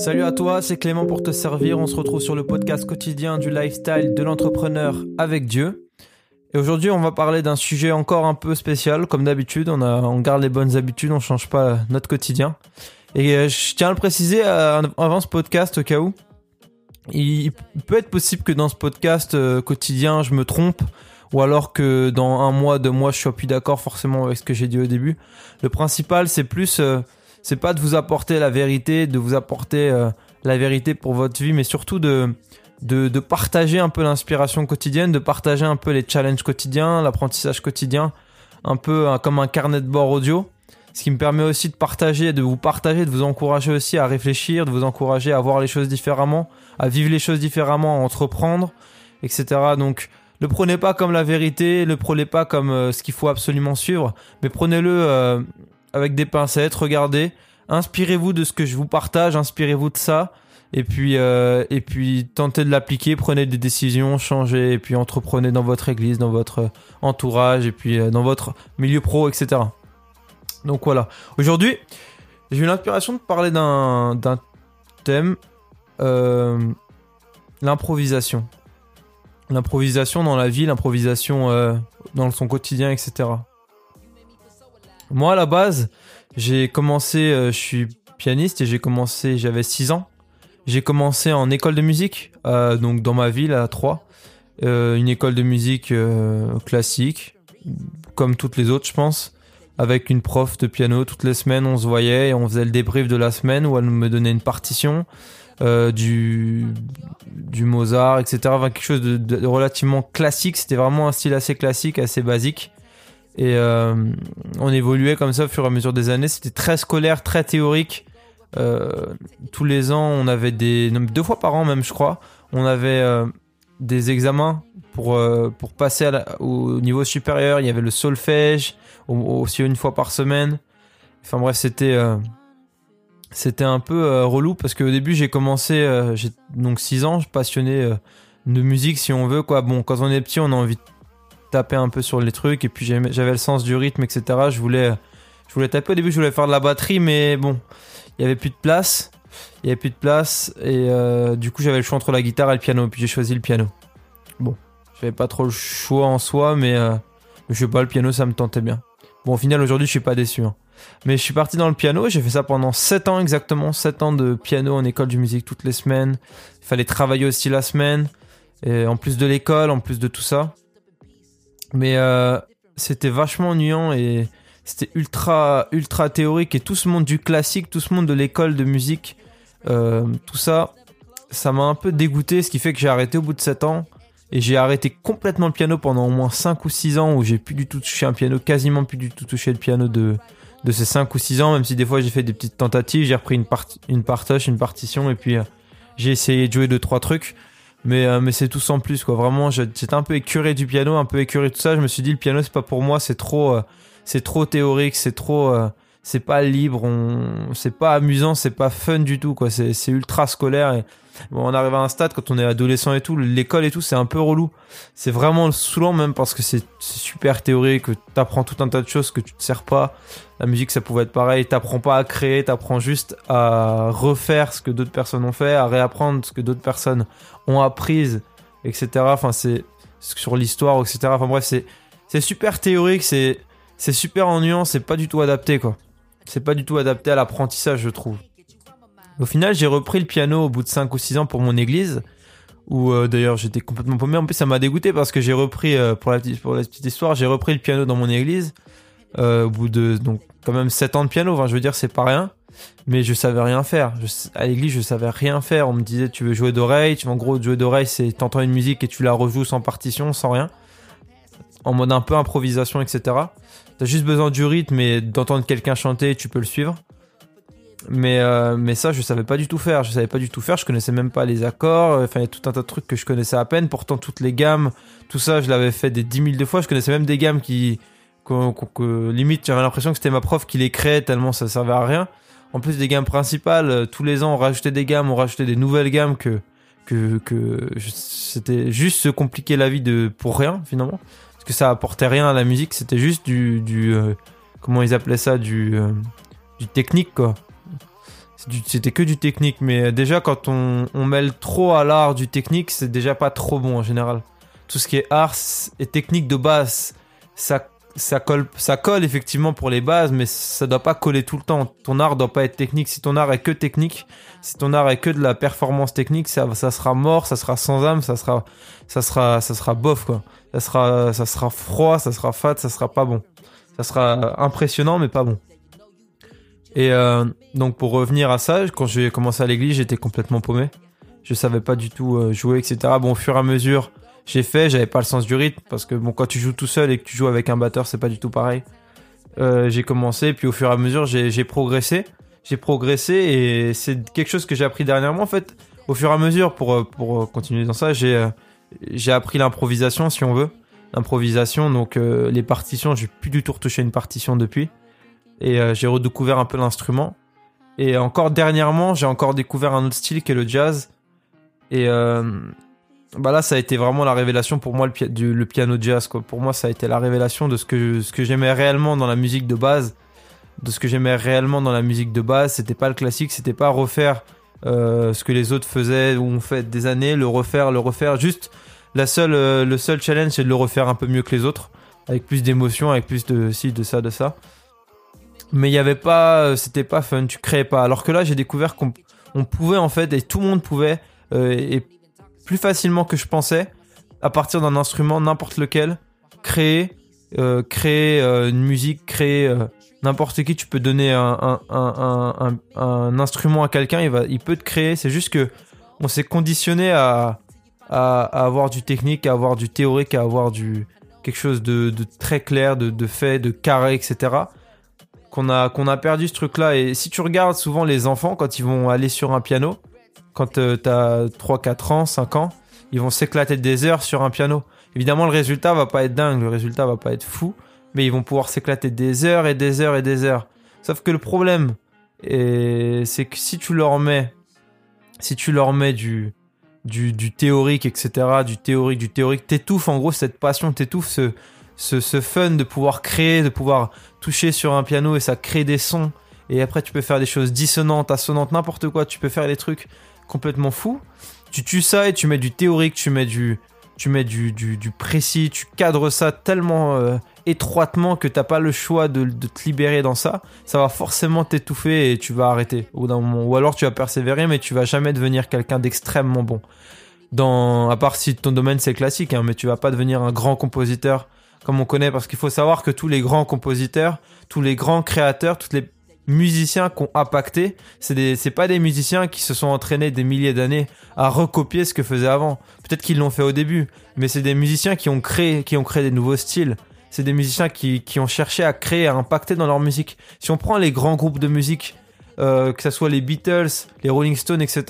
Salut à toi, c'est Clément pour te servir. On se retrouve sur le podcast quotidien du lifestyle de l'entrepreneur avec Dieu. Et aujourd'hui, on va parler d'un sujet encore un peu spécial. Comme d'habitude, on, garde les bonnes habitudes, on change pas notre quotidien. Et euh, je tiens à le préciser euh, avant ce podcast au cas où. Il peut être possible que dans ce podcast euh, quotidien, je me trompe ou alors que dans un mois, deux mois, je sois plus d'accord forcément avec ce que j'ai dit au début. Le principal, c'est plus c'est pas de vous apporter la vérité, de vous apporter euh, la vérité pour votre vie, mais surtout de, de, partager un peu l'inspiration quotidienne, de partager un peu les challenges quotidiens, l'apprentissage quotidien, un peu euh, comme un carnet de bord audio. Ce qui me permet aussi de partager, de vous partager, de vous encourager aussi à réfléchir, de vous encourager à voir les choses différemment, à vivre les choses différemment, à entreprendre, etc. Donc, ne prenez pas comme la vérité, ne prenez pas comme euh, ce qu'il faut absolument suivre, mais prenez-le avec des pincettes, regardez, inspirez-vous de ce que je vous partage, inspirez-vous de ça, et puis euh, et puis tentez de l'appliquer, prenez des décisions, changez, et puis entreprenez dans votre église, dans votre entourage, et puis euh, dans votre milieu pro, etc. Donc voilà. Aujourd'hui, j'ai eu l'inspiration de parler d'un d'un thème, euh, l'improvisation. L'improvisation dans la vie, l'improvisation dans son quotidien, etc. Moi, à la base, j'ai commencé, euh, je suis pianiste et j'ai commencé, j'avais 6 ans. J'ai commencé en école de musique, euh, donc dans ma ville à Troyes. Euh, une école de musique classique, comme toutes les autres, je pense. Avec une prof de piano toutes les semaines, on se voyait et on faisait le débrief de la semaine où elle me donnait une partition. du, du Mozart, etc. Enfin, quelque chose de, de relativement classique. C'était vraiment un style assez classique, assez basique. Et euh, on évoluait comme ça au fur et à mesure des années. C'était très scolaire, très théorique. Euh, tous les ans, on avait des. deux fois par an, même, je crois. On avait euh, des examens pour, pour passer au niveau supérieur. Il y avait le solfège, aussi une fois par semaine. Enfin bref, c'était. c'était un peu relou parce qu'au début, j'ai commencé. j'ai donc 6 ans, je passionné de musique, si on veut. quoi. Bon, quand on est petit, on a envie de taper un peu sur les trucs et puis j'avais le sens du rythme, etc. Je voulais, je voulais taper au début, je voulais faire de la batterie, mais bon, il y avait plus de place. Il y avait plus de place et euh, du coup j'avais le choix entre la guitare et le piano. Puis j'ai choisi le piano. Bon, j'avais pas trop le choix en soi, mais euh, je sais pas, le piano ça me tentait bien. Bon, au final aujourd'hui je suis pas déçu. Hein. Mais je suis parti dans le piano, j'ai fait ça pendant 7 ans exactement, 7 ans de piano en école de musique toutes les semaines. Il fallait travailler aussi la semaine, et en plus de l'école, en plus de tout ça. Mais euh, c'était vachement ennuyant et c'était ultra, ultra théorique. Et tout ce monde du classique, tout ce monde de l'école de musique, euh, tout ça, ça m'a un peu dégoûté. Ce qui fait que j'ai arrêté au bout de 7 ans. Et j'ai arrêté complètement le piano pendant au moins 5 ou 6 ans où j'ai plus du tout touché un piano, quasiment plus du tout touché le piano de, ces 5 ou 6 ans, même si des fois j'ai fait des petites tentatives, j'ai repris une, une partage, une partition, et puis euh, j'ai essayé de jouer 2-3 trucs. Mais, euh, mais c'est tout sans plus, quoi. Vraiment, j'étais un peu écuré du piano, un peu écuré de tout ça. Je me suis dit, le piano, c'est pas pour moi, c'est trop, euh, c'est trop théorique, c'est trop, euh, c'est pas libre, on, c'est pas amusant, c'est pas fun du tout, quoi. C'est, c'est ultra scolaire. Bon, on arrive à un stade quand on est adolescent et tout, l'école et tout, c'est un peu relou. C'est vraiment saoulant même parce que c'est, super théorique, que t'apprends tout un tas de choses que tu te sers pas. La musique, ça pouvait être pareil. T'apprends pas à créer, t'apprends juste à refaire ce que d'autres personnes ont fait, à réapprendre ce que d'autres personnes ont appris, etc. Enfin, c'est sur l'histoire, etc. Enfin bref, c'est c'est super théorique, c'est c'est super ennuyant, c'est pas du tout adapté quoi. C'est pas du tout adapté à l'apprentissage, je trouve. Au final, j'ai repris le piano au bout de 5 ou 6 ans pour mon église, où euh, d'ailleurs j'étais complètement paumé. En plus, ça m'a dégoûté parce que j'ai repris, euh, pour, la, petite histoire, j'ai repris le piano dans mon église, euh, au bout de quand même 7 ans de piano, enfin je veux dire, c'est pas rien mais je savais rien faire. à l'église, je savais rien faire. On me disait, tu veux jouer d'oreille? Tu, en gros, jouer d'oreille, c'est t'entends une musique et tu la rejoues sans partition, sans rien. En mode un peu improvisation, etc. T'as juste besoin du rythme et d'entendre quelqu'un chanter, tu peux le suivre. Mais, euh, mais ça, je savais pas du tout faire. Je savais pas du tout faire. Je connaissais même pas les accords. Enfin, il y a tout un tas de trucs que je connaissais à peine. Pourtant, toutes les gammes, tout ça, je l'avais fait des 10 000 de fois. Je connaissais même des gammes qui, limite, j'avais l'impression que c'était ma prof qui les créait tellement ça servait à rien en plus des gammes principales, euh, tous les ans on rajoutait des gammes, on rajoutait des nouvelles gammes que que, que c'était juste se compliquer la vie de pour rien finalement que ça apportait rien à la musique, c'était juste du du euh, comment ils appelaient ça du euh, du technique quoi. c'était que du technique. Mais déjà, quand on, on mêle trop à l'art du technique, c'est déjà pas trop bon en général. Tout ce qui est art et technique de base, ça, ça, colle, ça colle effectivement pour les bases, mais ça doit pas coller tout le temps. Ton art doit pas être technique. Si ton art est que technique, si ton art est que de la performance technique, ça, ça sera mort, ça sera sans âme, ça sera, ça sera, ça sera bof quoi. Ça sera, ça sera froid, ça sera fat, ça sera pas bon. Ça sera impressionnant mais pas bon. Et euh, donc pour revenir à ça, quand j'ai commencé à l'église, j'étais complètement paumé. Je savais pas du tout euh, jouer, etc. Bon, au fur et à mesure, j'ai fait, j'avais pas le sens du rythme parce que bon, quand tu joues tout seul et que tu joues avec un batteur, c'est pas du tout pareil. Euh, j'ai commencé, puis au fur et à mesure, j'ai progressé. J'ai progressé et c'est quelque chose que j'ai appris dernièrement en fait. Au fur et à mesure, pour, pour continuer dans ça, j'ai j'ai appris l'improvisation si on veut. L'improvisation, donc les partitions, j'ai plus du tout retouché une partition depuis et euh, j'ai redécouvert un peu l'instrument. Et encore dernièrement, j'ai encore découvert un autre style qui est le jazz. Et euh, bah là, ça a été vraiment la révélation pour moi, le, du, le, piano jazz. Quoi. Pour moi, ça a été la révélation de ce que, ce que j'aimais réellement dans la musique de base. De ce que j'aimais réellement dans la musique de base. C'était pas le classique, c'était pas refaire euh, ce que les autres faisaient ou ont fait des années, le refaire, le refaire. Juste, la seule, euh, le seul challenge, c'est de le refaire un peu mieux que les autres. Avec plus d'émotion, avec plus de ci, de ça, de ça mais il y avait pas euh, c'était pas fun tu créais pas alors que là j'ai découvert qu'on on pouvait en fait et tout le monde pouvait et plus facilement que je pensais à partir d'un instrument n'importe lequel créer euh, créer une musique créer n'importe qui tu peux donner un, un, instrument à quelqu'un il va il peut te créer c'est juste que on s'est conditionné à, avoir du technique à avoir du théorique à avoir du quelque chose de, de très clair de, de fait de carré etc qu'on a, qu'on a perdu ce truc-là. Et si tu regardes souvent les enfants, quand ils vont aller sur un piano, quand tu t'as 3, 4 ans, 5 ans, ils vont s'éclater des heures sur un piano. Évidemment, le résultat va pas être dingue, le résultat va pas être fou, mais ils vont pouvoir s'éclater des heures et des heures et des heures. Sauf que le problème, c'est que si tu leur mets, si tu leur mets du théorique, etc., du théorique, du théorique, t'étouffes en gros cette passion, t'étouffes ce, ce, ce fun de pouvoir créer, de pouvoir toucher sur un piano et ça crée des sons. Et après, tu peux faire des choses dissonantes, assonantes, n'importe quoi. Tu peux faire des trucs complètement fous. Tu tues ça et tu mets du théorique, tu mets du, tu mets du, du, précis, tu cadres ça tellement euh, étroitement que t'as pas le choix de, te libérer dans ça. Ça va forcément t'étouffer et tu vas arrêter. Ou alors tu vas persévérer, mais tu vas jamais devenir quelqu'un d'extrêmement bon. Dans, à part si ton domaine c'est classique, hein, mais tu vas pas devenir un grand compositeur comme on connaît, parce qu'il faut savoir que tous les grands compositeurs, tous les grands créateurs, tous les musiciens qui ont impacté, c'est c'est pas des musiciens qui se sont entraînés des milliers d'années à recopier ce que faisaient avant. Peut-être qu'ils l'ont fait au début, mais c'est des musiciens qui ont créé, qui ont créé des nouveaux styles. C'est des musiciens qui, ont cherché à créer, à impacter dans leur musique. Si on prend les grands groupes de musique, euh, que ce soit les Beatles, les Rolling Stones, etc.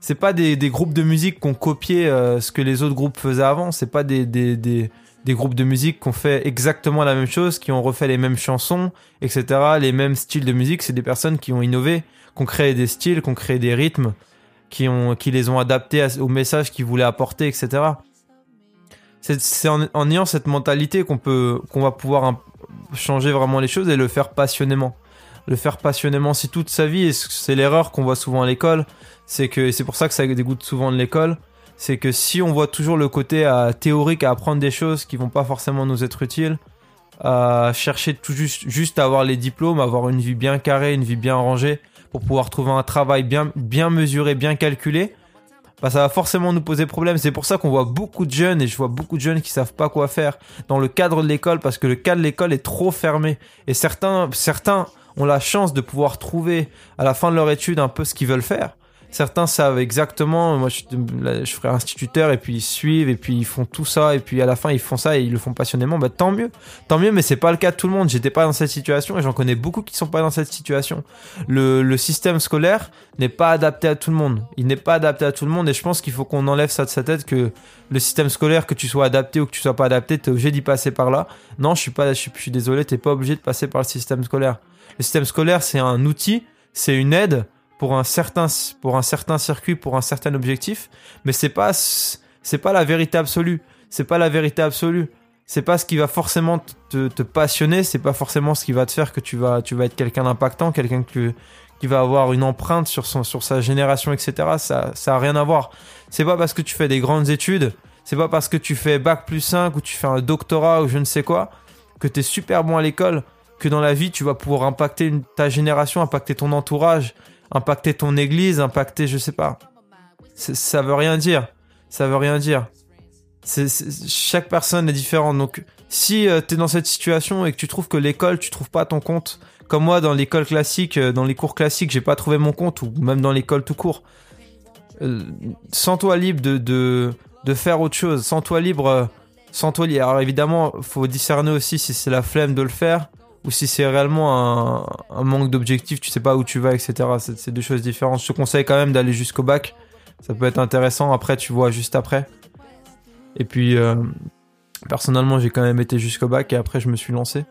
C'est pas des, groupes de musique qui ont copié euh, ce que les autres groupes faisaient avant. C'est pas des, des groupes de musique qui ont fait exactement la même chose, qui ont refait les mêmes chansons, etc., les mêmes styles de musique. C'est des personnes qui ont innové, qui ont créé des styles, qui ont créé des rythmes, qui, ont, les ont adaptés au message qu'ils voulaient apporter, etc. C'est en, en, ayant cette mentalité qu'on peut, qu'on va pouvoir changer vraiment les choses et le faire passionnément. Le faire passionnément, si toute sa vie, c'est l'erreur qu'on voit souvent à l'école, c'est que c'est pour ça que ça dégoûte souvent de l'école, c'est que si on voit toujours le côté euh, théorique à apprendre des choses qui vont pas forcément nous être utiles, à chercher tout juste, juste à avoir les diplômes, avoir une vie bien carrée, une vie bien rangée, pour pouvoir trouver un travail bien, bien mesuré, bien calculé, bah ça va forcément nous poser problème. C'est pour ça qu'on voit beaucoup de jeunes, et je vois beaucoup de jeunes qui savent pas quoi faire dans le cadre de l'école, parce que le cadre de l'école est trop fermé. Et certains, certains ont la chance de pouvoir trouver à la fin de leur étude un peu ce qu'ils veulent faire. Certains savent exactement, moi je, je, ferai instituteur et puis ils suivent et puis ils font tout ça et puis à la fin ils font ça et ils le font passionnément, bah tant mieux, tant mieux mais c'est pas le cas de tout le monde, j'étais pas dans cette situation et j'en connais beaucoup qui sont pas dans cette situation. Le, système scolaire n'est pas adapté à tout le monde, il n'est pas adapté à tout le monde et je pense qu'il faut qu'on enlève ça de sa tête que le système scolaire, que tu sois adapté ou que tu sois pas adapté, t'es obligé d'y passer par là. Non, je suis pas, je je suis désolé, t'es pas obligé de passer par le système scolaire. Le système scolaire c'est un outil, c'est une aide pour un certain pour un certain circuit pour un certain objectif mais c'est pas c'est pas la vérité absolue c'est pas la vérité absolue c'est pas ce qui va forcément te, te passionner c'est pas forcément ce qui va te faire que tu vas tu vas être quelqu'un d'impactant quelqu'un que qui va avoir une empreinte sur, son, sur sa génération, etc. Ça, ça a rien à voir. C'est pas parce que tu fais des grandes études, c'est pas parce que tu fais bac plus 5 ou tu fais un doctorat ou je ne sais quoi, que tu es super bon à l'école, que dans la vie tu vas pouvoir impacter ta génération, impacter ton entourage, impacter ton église, impacter, je sais pas. Ça veut rien dire. Ça veut rien dire. chaque personne est différente. Donc, si euh, tu es dans cette situation et que tu trouves que l'école, tu trouves pas ton compte, comme moi dans l'école classique, euh, dans les cours classiques, j'ai pas trouvé mon compte, ou même dans l'école tout court, euh, sens-toi libre de, de, de, faire autre chose. Sens-toi libre. Sens-toi libre. Alors évidemment, faut discerner aussi si c'est la flemme de le faire ou si c'est réellement un, manque d'objectif, tu sais pas où tu vas, etc. C'est deux choses différentes. Je te conseille quand même d'aller jusqu'au bac. Ça peut être intéressant. Après, tu vois juste après. Et puis, euh, personnellement, j'ai quand même été jusqu'au bac et après, je me suis lancé.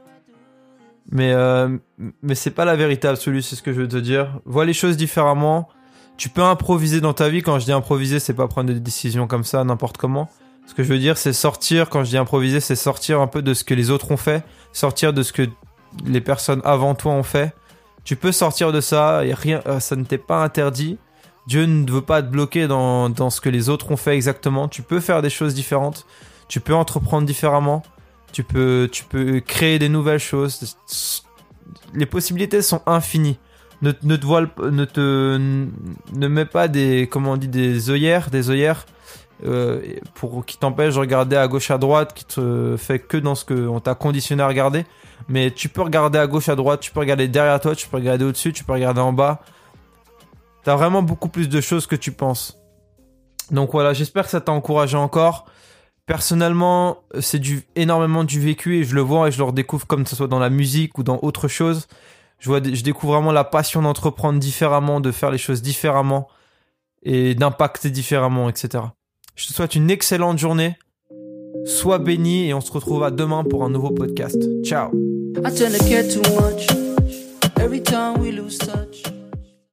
Mais, euh, mais c'est pas la véritable solution, c'est ce que je veux te dire. Vois les choses différemment. Tu peux improviser dans ta vie. Quand je dis improviser, c'est pas prendre des décisions comme ça, n'importe comment. Ce que je veux dire, c'est sortir. Quand je dis improviser, c'est sortir un peu de ce que les autres ont fait, sortir de ce que les personnes avant toi ont fait. Tu peux sortir de ça et rien, euh, ça ne t'est pas interdit. Dieu ne veut pas te bloquer dans, dans ce que les autres ont fait exactement. Tu peux faire des choses différentes. Tu peux entreprendre différemment. Tu peux, tu peux créer des nouvelles choses. Les possibilités sont infinies. Ne, ne te voile, ne te, ne mets pas des, comment on dit, des œillères, des œillères euh, pour qui t'empêche de regarder à gauche à droite, qui te fait que dans ce que on t'a conditionné à regarder. Mais tu peux regarder à gauche à droite, tu peux regarder derrière toi, tu peux regarder au-dessus, tu peux regarder en bas. T'as vraiment beaucoup plus de choses que tu penses. Donc voilà, j'espère que ça t'a encouragé encore. Personnellement, c'est énormément du vécu et je le vois et je le redécouvre comme ce soit dans la musique ou dans autre chose. Je vois, je découvre vraiment la passion d'entreprendre différemment, de faire les choses différemment et d'impacter différemment, etc. Je te souhaite une excellente journée. Sois béni et on se retrouve à demain pour un nouveau podcast. Ciao.